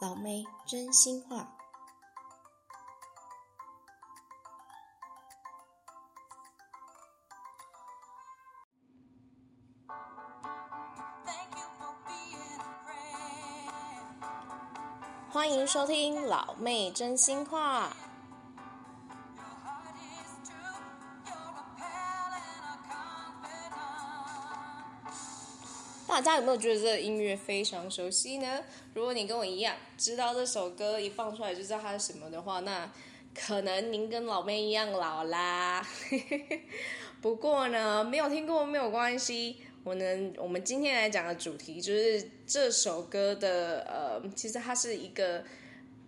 老妹真心话。欢迎收听老妹真心话。大家有没有觉得这个音乐非常熟悉呢？如果你跟我一样知道这首歌一放出来就知道它是什么的话，那可能您跟老妹一样老啦。不过呢，没有听过没有关系。我们，我们今天来讲的主题就是这首歌的，呃，其实它是一个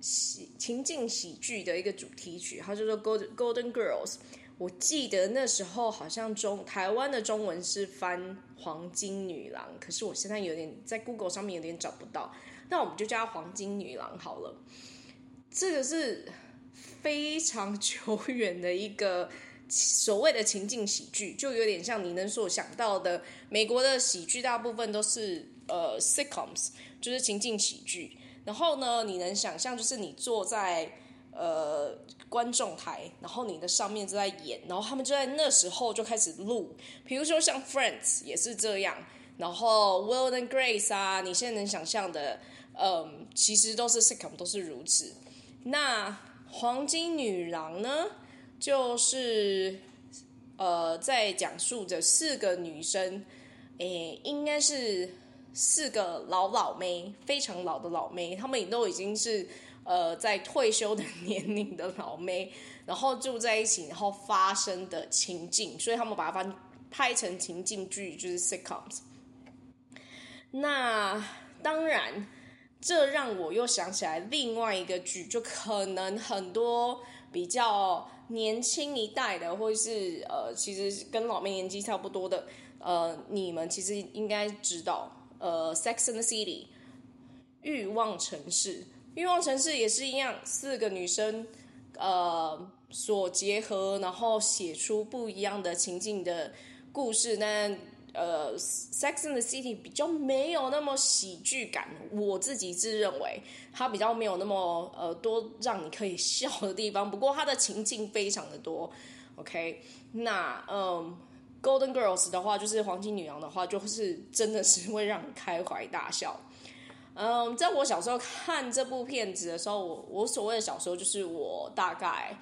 喜情境喜剧的一个主题曲，它叫做《Golden Golden Girls》。我记得那时候好像中台湾的中文是翻《黄金女郎》，可是我现在有点在 Google 上面有点找不到，那我们就叫它《黄金女郎》好了。这个是非常久远的一个。所谓的情境喜剧，就有点像你能所想到的，美国的喜剧大部分都是呃 sitcoms，就是情境喜剧。然后呢，你能想象就是你坐在呃观众台，然后你的上面就在演，然后他们就在那时候就开始录，比如说像 Friends 也是这样，然后 Will and Grace 啊，你现在能想象的，嗯、其实都是 sitcom，都是如此。那黄金女郎呢？就是，呃，在讲述着四个女生，诶，应该是四个老老妹，非常老的老妹，她们也都已经是呃在退休的年龄的老妹，然后住在一起，然后发生的情境，所以他们把它翻拍成情境剧，就是 sitcoms。那当然，这让我又想起来另外一个剧，就可能很多比较。年轻一代的，或是呃，其实跟老妹年纪差不多的，呃，你们其实应该知道，呃，《Sex and the City》欲望城市，欲望城市也是一样，四个女生呃所结合，然后写出不一样的情境的故事，但。呃，《Sex and the City》比较没有那么喜剧感，我自己自认为它比较没有那么呃多让你可以笑的地方。不过它的情境非常的多。OK，那嗯，《Golden Girls》的话，就是黄金女郎的话，就是真的是会让你开怀大笑。嗯，在我小时候看这部片子的时候，我我所谓的小时候就是我大概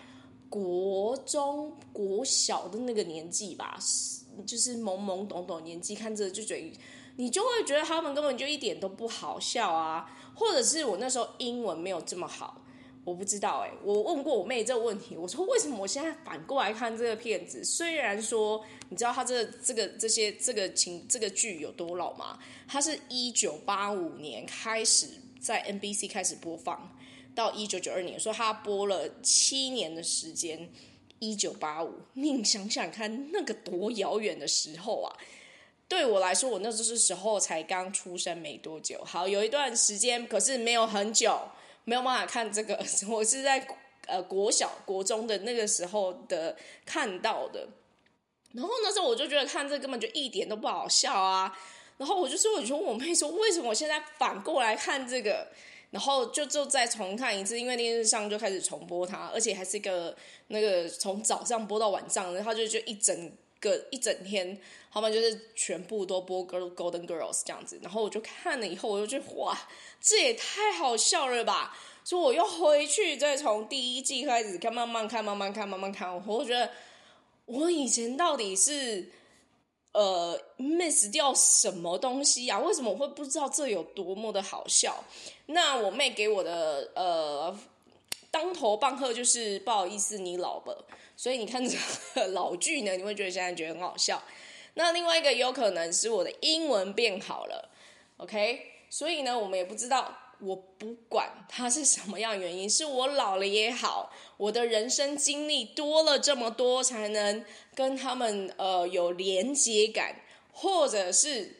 国中国小的那个年纪吧。就是懵懵懂懂年纪看这就觉得，你就会觉得他们根本就一点都不好笑啊，或者是我那时候英文没有这么好，我不知道哎、我问过我妹这个问题，我说为什么我现在反过来看这个片子？虽然说你知道他这、这个这些这个情这个剧有多老吗？它是一九八五年开始在 NBC 开始播放，到一九九二年，说他播了七年的时间。一九八五，你想想看，那个多遥远的时候啊！对我来说，我那时时候才刚出生没多久。好，有一段时间，可是没有很久，没有办法看这个。我是在呃国小、国中的那个时候的看到的。然后那时候我就觉得看这根本就一点都不好笑啊！然后我就说，我就说我妹说，为什么我现在反过来看这个？然后就就再重看一次，因为电视上就开始重播它，而且还是一个那个从早上播到晚上，然后就就一整个一整天，他们就是全部都播《Girl Golden Girls》这样子。然后我就看了以后，我就觉得哇，这也太好笑了吧！所以我又回去再从第一季开始看，慢慢看，慢慢看，慢慢看。我觉得我以前到底是。呃，miss 掉什么东西呀、啊？为什么我会不知道这有多么的好笑？那我妹给我的呃当头棒喝就是不好意思，你老了。所以你看这个 老剧呢，你会觉得现在觉得很好笑。那另外一个有可能是我的英文变好了，OK？所以呢，我们也不知道。我不管它是什么样原因，是我老了也好，我的人生经历多了这么多，才能跟他们呃有连接感，或者是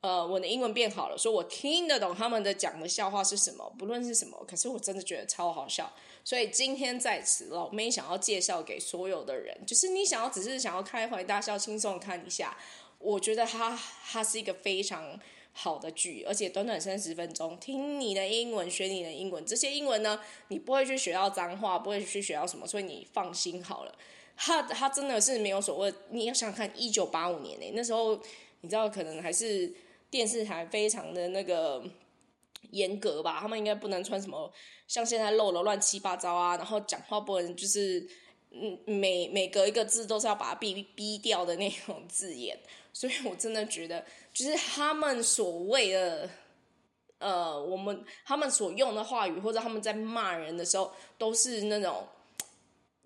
呃我的英文变好了，说我听得懂他们的讲的笑话是什么，不论是什么，可是我真的觉得超好笑。所以今天在此，老妹想要介绍给所有的人，就是你想要只是想要开怀大笑、轻松看一下，我觉得它它是一个非常。好的剧，而且短短三十分钟，听你的英文，学你的英文，这些英文呢，你不会去学到脏话，不会去学到什么，所以你放心好了。他他真的是没有所谓，你要想想看，一九八五年呢，那时候你知道可能还是电视台非常的那个严格吧，他们应该不能穿什么像现在露的乱七八糟啊，然后讲话不能就是嗯每每隔一个字都是要把它哔哔掉的那种字眼，所以我真的觉得。就是他们所谓的，呃，我们他们所用的话语，或者他们在骂人的时候，都是那种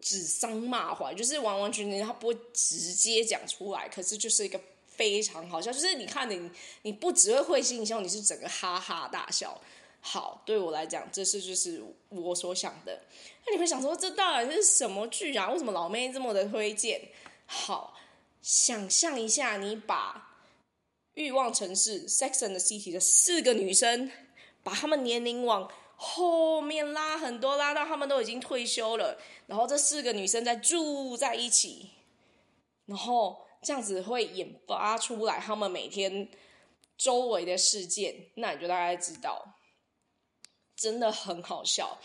指桑骂槐，就是完完全全他不会直接讲出来，可是就是一个非常好笑，就是你看你你不只会会心一笑，你是整个哈哈大笑。好，对我来讲，这是就是我所想的。那你会想说，这到底是什么剧啊？为什么老妹这么的推荐？好，想象一下，你把。欲望城市 Sex and the City 的四个女生，把她们年龄往后面拉很多，拉到她们都已经退休了。然后这四个女生在住在一起，然后这样子会引发出来他们每天周围的事件，那你就大概知道，真的很好笑。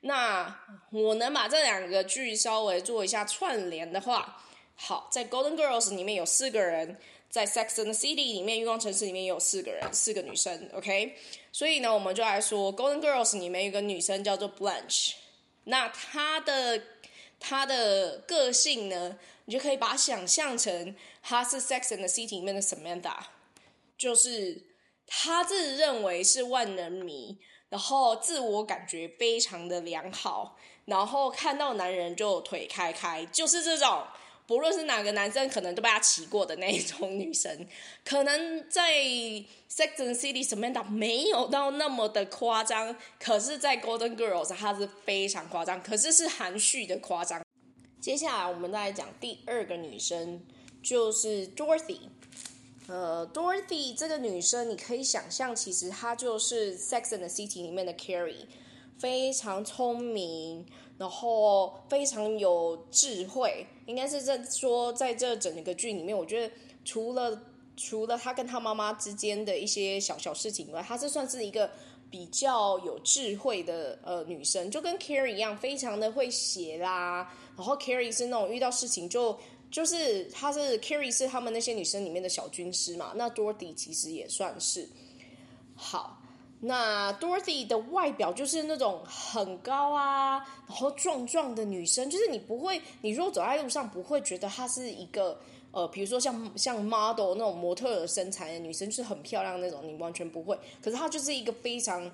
那我能把这两个剧稍微做一下串联的话，好，在 Golden Girls 里面有四个人。在《Sex and the City》里面，欲望城市里面也有四个人，四个女生，OK。所以呢，我们就来说《Golden Girls》里面有一个女生叫做 Blanche。那她的他的个性呢，你就可以把它想象成他是《Sex and the City》里面的 Samantha，就是他自认为是万人迷，然后自我感觉非常的良好，然后看到男人就腿开开，就是这种。不论是哪个男生，可能都被他骑过的那一种女生，可能在《Sex and City》Samantha 没有到那么的夸张，可是，在《Golden Girls》她是非常夸张，可是是含蓄的夸张。接下来我们再来讲第二个女生，就是 Dorothy。呃，Dorothy 这个女生，你可以想象，其实她就是《Sex and City》里面的 Carrie，非常聪明。然后非常有智慧，应该是在说，在这整个剧里面，我觉得除了除了他跟他妈妈之间的一些小小事情以外，她是算是一个比较有智慧的呃女生，就跟 Carrie 一样，非常的会写啦。然后 Carrie 是那种遇到事情就就是她是 Carrie 是他们那些女生里面的小军师嘛，那 Dorothy 其实也算是好。那 Dorothy 的外表就是那种很高啊，然后壮壮的女生，就是你不会，你如果走在路上不会觉得她是一个呃，比如说像像 model 那种模特的身材的女生，就是很漂亮那种，你完全不会。可是她就是一个非常，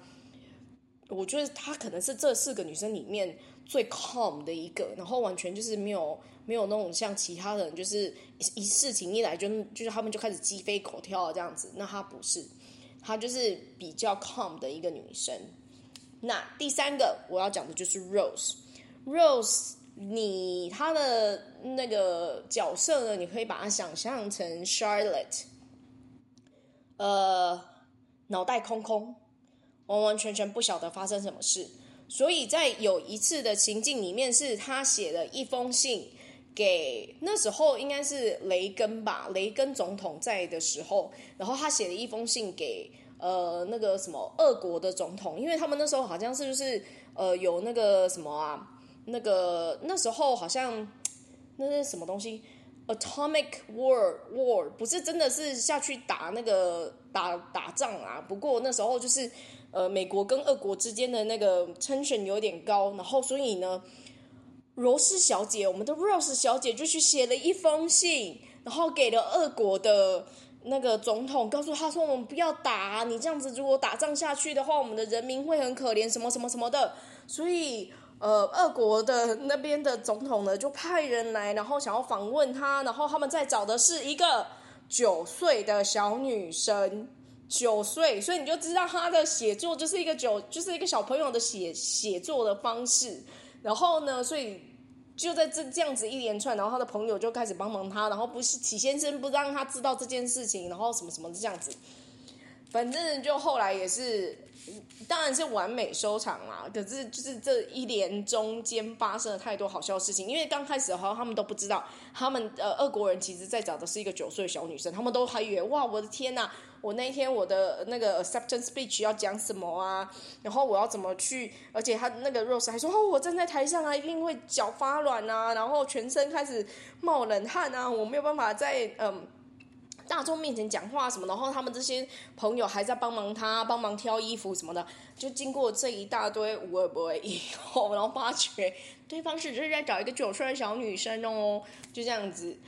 我觉得她可能是这四个女生里面最 calm 的一个，然后完全就是没有没有那种像其他人，就是一事情一来就就是他们就开始鸡飞狗跳这样子，那她不是。她就是比较 calm 的一个女生。那第三个我要讲的就是 Rose。Rose，你她的那个角色呢，你可以把它想象成 Charlotte。呃，脑袋空空，完完全全不晓得发生什么事。所以在有一次的情境里面，是她写了一封信给那时候应该是雷根吧，雷根总统在的时候，然后他写了一封信给呃那个什么俄国的总统，因为他们那时候好像是不是呃有那个什么啊，那个那时候好像那是什么东西，atomic war war 不是真的是下去打那个打打仗啊，不过那时候就是呃美国跟俄国之间的那个 tension 有点高，然后所以呢。罗斯小姐，我们的 Rose 小姐就去写了一封信，然后给了俄国的那个总统，告诉他说：“我们不要打，你这样子如果打仗下去的话，我们的人民会很可怜，什么什么什么的。”所以，呃，俄国的那边的总统呢，就派人来，然后想要访问他，然后他们在找的是一个九岁的小女生，九岁，所以你就知道他的写作就是一个九，就是一个小朋友的写写作的方式。然后呢，所以就在这这样子一连串，然后他的朋友就开始帮忙他，然后不是起先生不让他知道这件事情，然后什么什么这样子。反正就后来也是，当然是完美收场啦。可是就是这一连中间发生了太多好笑的事情，因为刚开始的话他们都不知道，他们呃俄国人其实在找的是一个九岁小女生，他们都还以为哇，我的天呐，我那一天我的那个 acceptance speech 要讲什么啊？然后我要怎么去？而且他那个 Rose 还说哦，我站在台上啊，一定会脚发软啊，然后全身开始冒冷汗啊，我没有办法在嗯。大众面前讲话什么，然后他们这些朋友还在帮忙他，帮忙挑衣服什么的。就经过这一大堆无微不以后，然后发觉对方是只是在找一个九岁的小女生哦，就这样子。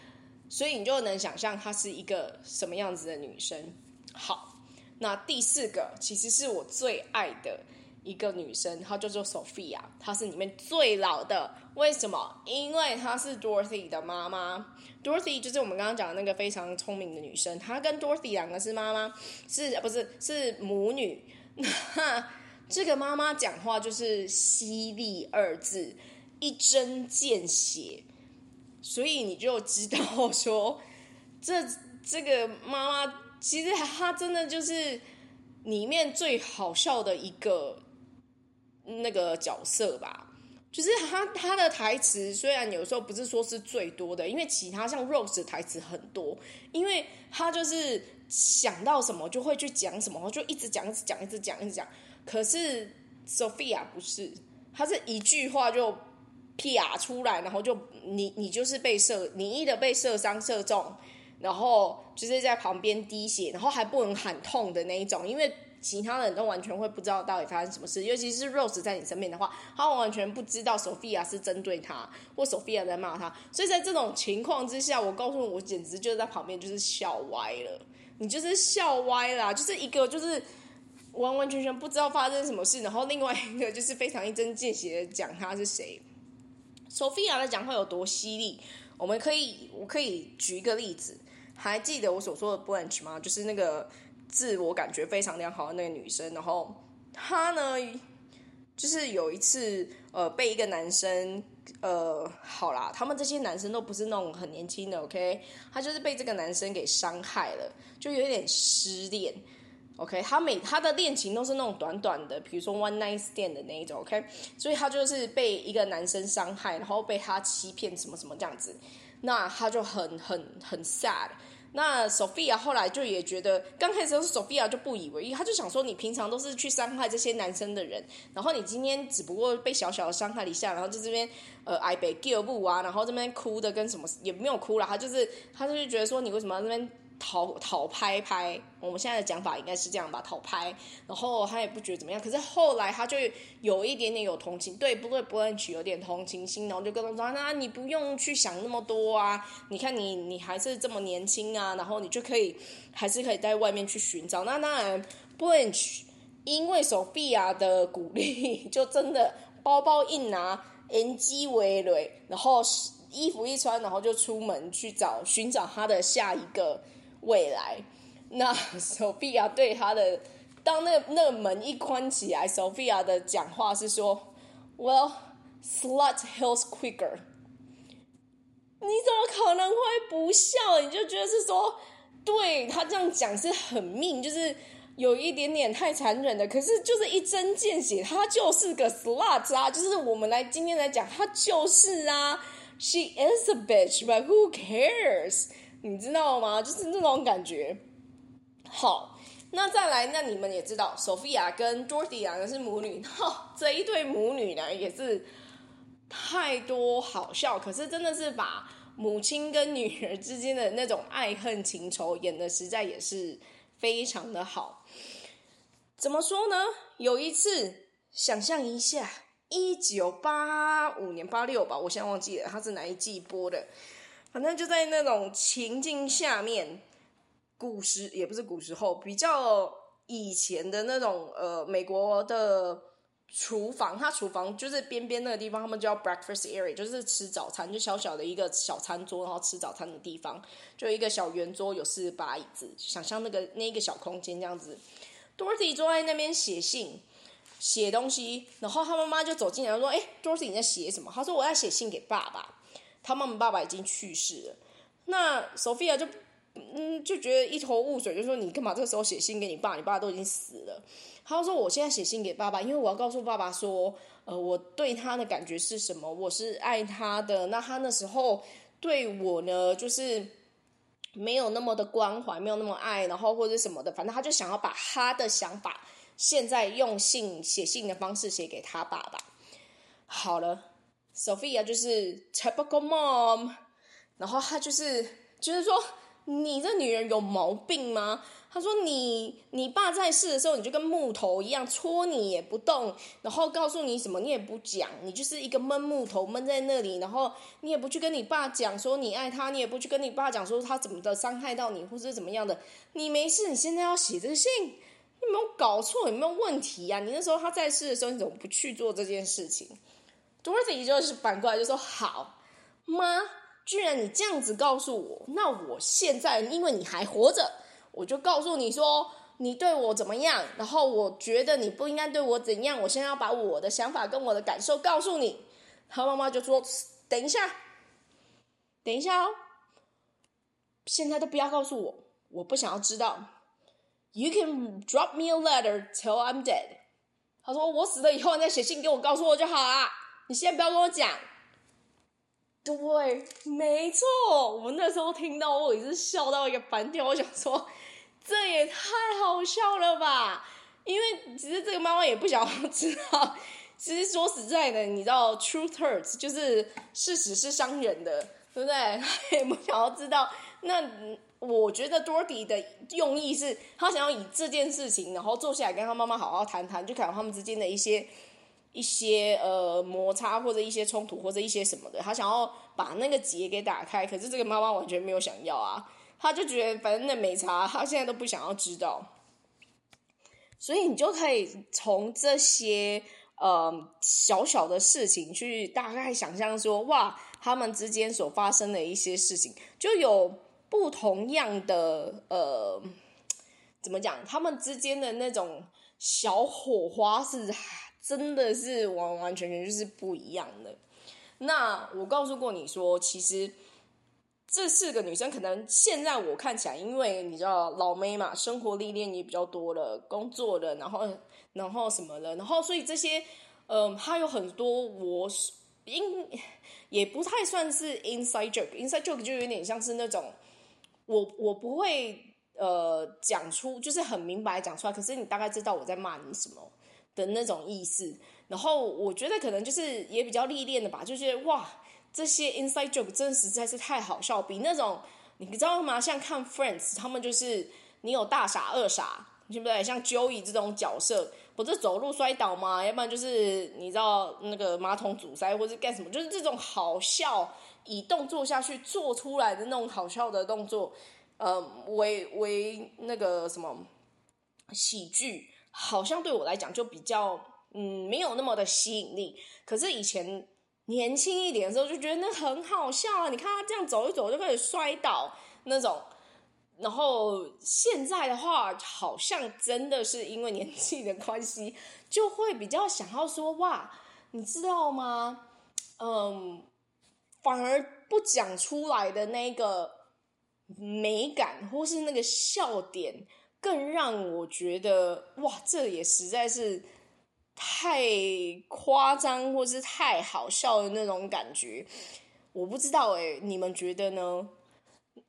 所以你就能想象她是一个什么样子的女生。好，那第四个其实是我最爱的一个女生，她叫做 Sophia，她是里面最老的。为什么？因为她是 Dorothy 的妈妈。Dorothy 就是我们刚刚讲的那个非常聪明的女生，她跟 Dorothy 两个是妈妈，是不是是母女？那这个妈妈讲话就是犀利二字，一针见血，所以你就知道说，这这个妈妈其实他真的就是里面最好笑的一个那个角色吧。就是他他的台词虽然有时候不是说是最多的，因为其他像 Rose 的台词很多，因为他就是想到什么就会去讲什么，就一直讲一直讲一直讲一直讲。可是 Sophia 不是，他是一句话就啪出来，然后就你你就是被射，你一的被射伤射中，然后就是在旁边滴血，然后还不能喊痛的那一种，因为。其他人都完全会不知道到底发生什么事，尤其是 Rose 在你身边的话，他完全不知道 Sophia 是针对他，或 Sophia 在骂他。所以在这种情况之下，我告诉你，我简直就是在旁边就是笑歪了。你就是笑歪啦，就是一个就是完完全全不知道发生什么事，然后另外一个就是非常一针见血的讲他是谁。Sophia 的讲话有多犀利？我们可以，我可以举一个例子，还记得我所说的 Blanche 吗？就是那个。自我感觉非常良好的那个女生，然后她呢，就是有一次，呃，被一个男生，呃，好啦，他们这些男生都不是那种很年轻的，OK，她就是被这个男生给伤害了，就有点失恋，OK，她每她的恋情都是那种短短的，比如说 one night stand 的那一种，OK，所以她就是被一个男生伤害，然后被他欺骗什么什么这样子，那他就很很很 sad。那 Sophia 后来就也觉得，刚开始是 Sophia 就不以为意，他就想说，你平常都是去伤害这些男生的人，然后你今天只不过被小小的伤害了一下，然后在这边呃挨被叫不啊，然后这边哭的跟什么也没有哭了，他就是他就是觉得说，你为什么要这边？讨讨拍拍，我们现在的讲法应该是这样吧，讨拍。然后他也不觉得怎么样，可是后来他就有一点点有同情，对不对？不会取有点同情心，然后就跟他说：“那你不用去想那么多啊，你看你你还是这么年轻啊，然后你就可以还是可以在外面去寻找。”那当然不会取，因为 Sophia 的鼓励，就真的包包一拿，眼机为累，然后衣服一穿，然后就出门去找寻找他的下一个。未来，那 Sophia 对他的，当那那个门一关起来，Sophia 的讲话是说：“Well, slut heals quicker。”你怎么可能会不笑？你就觉得是说，对他这样讲是很命，就是有一点点太残忍的。可是就是一针见血，他就是个 slut 啊！就是我们来今天来讲，他就是啊，She is a bitch, but who cares？你知道吗？就是那种感觉。好，那再来，那你们也知道，Sophia 跟 Dorothy 两个是母女，哈，这一对母女呢也是太多好笑。可是真的是把母亲跟女儿之间的那种爱恨情仇演得实在也是非常的好。怎么说呢？有一次，想象一下，一九八五年八六吧，我现在忘记了它是哪一季播的。反正就在那种情境下面，古时也不是古时候，比较以前的那种呃，美国的厨房，它厨房就是边边那个地方，他们叫 breakfast area，就是吃早餐，就小小的一个小餐桌，然后吃早餐的地方，就一个小圆桌，有四把椅子，想象那个那一个小空间这样子。Dorothy 坐在那边写信，写东西，然后他妈妈就走进来说：“哎，Dorothy 你在写什么？”他说：“我在写信给爸爸。”他妈妈爸爸已经去世了，那 Sophia 就嗯，就觉得一头雾水，就说你干嘛这个时候写信给你爸？你爸都已经死了。他说我现在写信给爸爸，因为我要告诉爸爸说，呃，我对他的感觉是什么，我是爱他的。那他那时候对我呢，就是没有那么的关怀，没有那么爱，然后或者什么的，反正他就想要把他的想法，现在用信写信的方式写给他爸爸。好了，Sophia 就是 typical mom，然后他就是就是说。你这女人有毛病吗？他说你你爸在世的时候，你就跟木头一样，戳你也不动，然后告诉你什么你也不讲，你就是一个闷木头闷在那里，然后你也不去跟你爸讲说你爱他，你也不去跟你爸讲说他怎么的伤害到你，或者怎么样的，你没事，你现在要写这个信，你有没有搞错？有没有问题呀？你那时候他在世的时候，你怎么不去做这件事情？Dorothy 就是反过来就说好妈。居然你这样子告诉我，那我现在因为你还活着，我就告诉你说你对我怎么样，然后我觉得你不应该对我怎样，我现在要把我的想法跟我的感受告诉你。他妈妈就说：“等一下，等一下哦，现在都不要告诉我，我不想要知道。You can drop me a letter till I'm dead。”他说：“我死了以后，你再写信给我，告诉我就好啊，你现在不要跟我讲。”对，没错，我那时候听到，我也是笑到一个翻掉。我想说，这也太好笑了吧？因为其实这个妈妈也不想要知道。其实说实在的，你知道，truth hurts，就是事实是伤人的，对不对？她也不想要知道。那我觉得 Dorothy 的用意是，她想要以这件事情，然后坐下来跟她妈妈好好谈谈，就看他们之间的一些。一些呃摩擦或者一些冲突或者一些什么的，他想要把那个结给打开，可是这个妈妈完全没有想要啊，他就觉得反正那没差，他现在都不想要知道，所以你就可以从这些呃小小的事情去大概想象说，哇，他们之间所发生的一些事情，就有不同样的呃，怎么讲，他们之间的那种小火花是。真的是完完全全就是不一样的。那我告诉过你说，其实这四个女生可能现在我看起来，因为你知道老妹嘛，生活历练也比较多了，工作的，然后然后什么的，然后所以这些，嗯、呃，还有很多我应也不太算是 inside joke，inside joke 就有点像是那种我我不会呃讲出，就是很明白讲出来，可是你大概知道我在骂你什么。的那种意思，然后我觉得可能就是也比较历练的吧，就觉得哇，这些 inside joke 真的实在是太好笑，比那种你知道吗？像看 Friends，他们就是你有大傻二傻，对不对？像 Joey 这种角色，不是走路摔倒吗？要不然就是你知道那个马桶阻塞，或者干什么，就是这种好笑以动作下去做出来的那种好笑的动作，呃，为为那个什么喜剧。好像对我来讲就比较嗯，没有那么的吸引力，可是以前年轻一点的时候就觉得那很好笑啊！你看他这样走一走就开始摔倒那种，然后现在的话好像真的是因为年纪的关系，就会比较想要说哇，你知道吗？嗯，反而不讲出来的那个美感或是那个笑点。更让我觉得哇，这也实在是太夸张，或是太好笑的那种感觉。我不知道诶，你们觉得呢？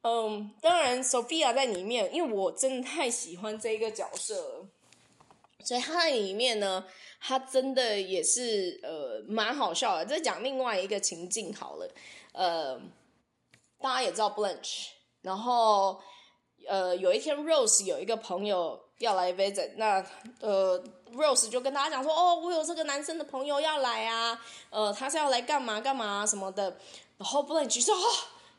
嗯，当然，Sophia 在里面，因为我真的太喜欢这一个角色了，所以她在里面呢，她真的也是呃蛮好笑的。再讲另外一个情境好了，呃，大家也知道 Blanche，然后。呃，有一天，Rose 有一个朋友要来 visit，那呃，Rose 就跟大家讲说，哦，我有这个男生的朋友要来啊，呃，他是要来干嘛干嘛什么的。然后 Blanche 说，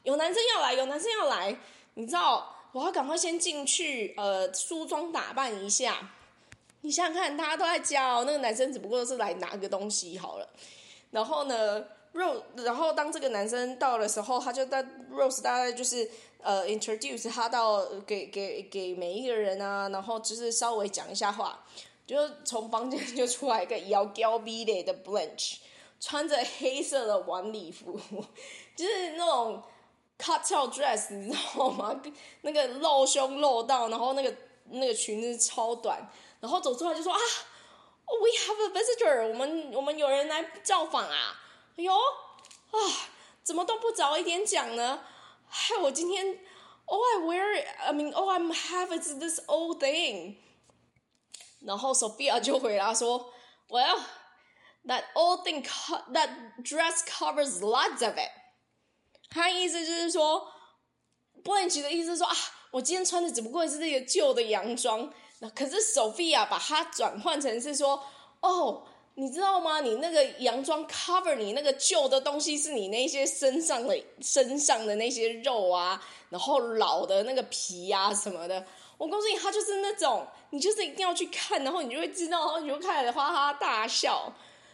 有男生要来，有男生要来，你知道，我要赶快先进去，呃，梳妆打扮一下。你想想看，大家都在教那个男生，只不过是来拿个东西好了。然后呢，Rose，然后当这个男生到的时候，他就在 Rose 大概就是。呃，introduce 他到给给给每一个人啊，然后就是稍微讲一下话，就从房间就出来一个妖娇美丽的 Blanche，穿着黑色的晚礼服，就是那种 cutout dress，你知道吗？那个露胸露到，然后那个那个裙子超短，然后走出来就说啊，We have a visitor，我们我们有人来造访啊！哎呦啊，怎么都不早一点讲呢？害我今天，all I wear，I mean, all I'm have this old thing。然后 Sophia 就回答说，Well，that old thing，that dress covers lots of it。他意思就是说，Blanche 的意思是说啊，我今天穿的只不过是这个旧的洋装。那可是 Sophia 把它转换成是说，哦，你知道吗？你那个洋装 cover 你那个旧的东西，是你那些身上的身上的那些肉啊，然后老的那个皮啊什么的。我告诉你，他就是那种，你就是一定要去看，然后你就会知道，然后你就开始哈哈大笑。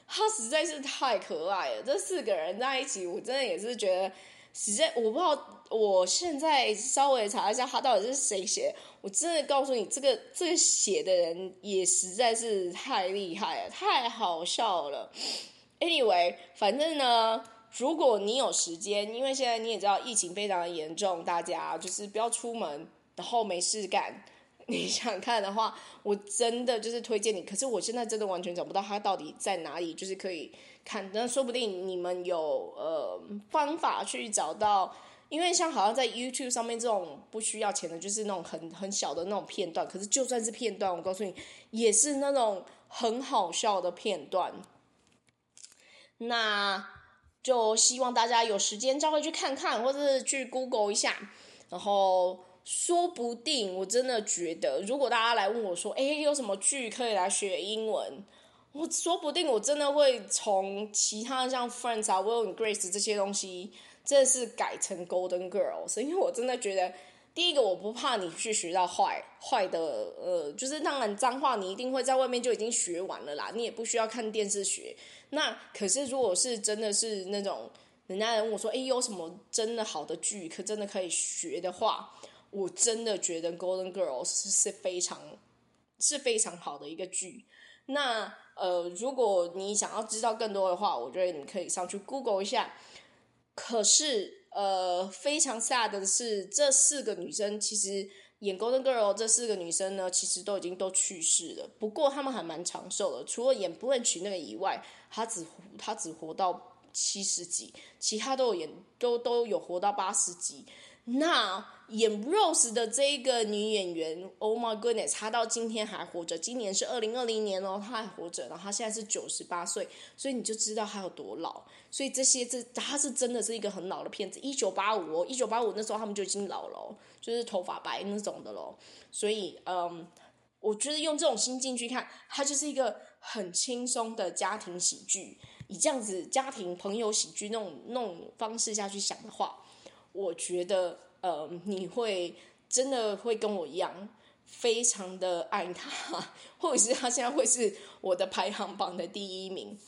他实在是太可爱了，这四个人在一起，我真的也是觉得。实在我不知道，我现在稍微查一下他到底是谁写。我真的告诉你，这个这个写的人也实在是太厉害了，太好笑了。Anyway，反正呢，如果你有时间，因为现在你也知道疫情非常的严重，大家就是不要出门，然后没事干。你想看的话，我真的就是推荐你。可是我现在真的完全找不到他到底在哪里，就是可以。看，那说不定你们有呃方法去找到，因为像好像在 YouTube 上面这种不需要钱的，就是那种很很小的那种片段。可是就算是片段，我告诉你，也是那种很好笑的片段。那就希望大家有时间稍微去看看，或者是去 Google 一下。然后说不定我真的觉得，如果大家来问我说，哎，有什么剧可以来学英文？我说不定我真的会从其他像 Friends 啊、Will and Grace 这些东西，这是改成 Golden Girls，因为我真的觉得，第一个我不怕你去学到坏坏的，呃，就是当然脏话你一定会在外面就已经学完了啦，你也不需要看电视学。那可是如果是真的是那种人家问我说，哎，有什么真的好的剧可真的可以学的话，我真的觉得 Golden Girls 是非常是非常好的一个剧。那呃，如果你想要知道更多的话，我觉得你可以上去 Google 一下。可是呃，非常 sad 的是，这四个女生其实演 Golden Girl 这四个女生呢，其实都已经都去世了。不过她们还蛮长寿的，除了演不问娶那个以外，她只她只活到七十几，其他都有演都都有活到八十几。那演 Rose 的这一个女演员，Oh my goodness，她到今天还活着。今年是二零二零年哦，她还活着，然后她现在是九十八岁，所以你就知道她有多老。所以这些这她是真的是一个很老的片子，一九八五哦，一九八五那时候他们就已经老了，就是头发白那种的咯。所以嗯，我觉得用这种心境去看，它就是一个很轻松的家庭喜剧，以这样子家庭朋友喜剧那种那种方式下去想的话。我觉得，呃，你会真的会跟我一样，非常的爱他，或者是他现在会是我的排行榜的第一名。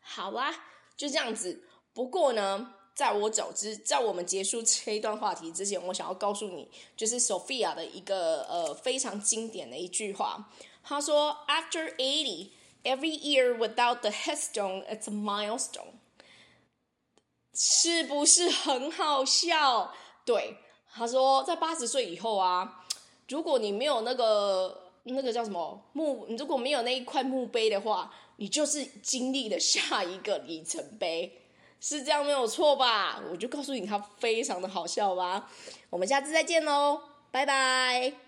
好啦，就这样子。不过呢，在我早知，在我们结束这一段话题之前，我想要告诉你，就是 Sophia 的一个呃非常经典的一句话。他说：“After eighty, every year without the headstone, it's a milestone。”是不是很好笑？对，他说在八十岁以后啊，如果你没有那个那个叫什么墓，你如果没有那一块墓碑的话，你就是经历了下一个里程碑，是这样没有错吧？我就告诉你，他非常的好笑吧。我们下次再见喽，拜拜。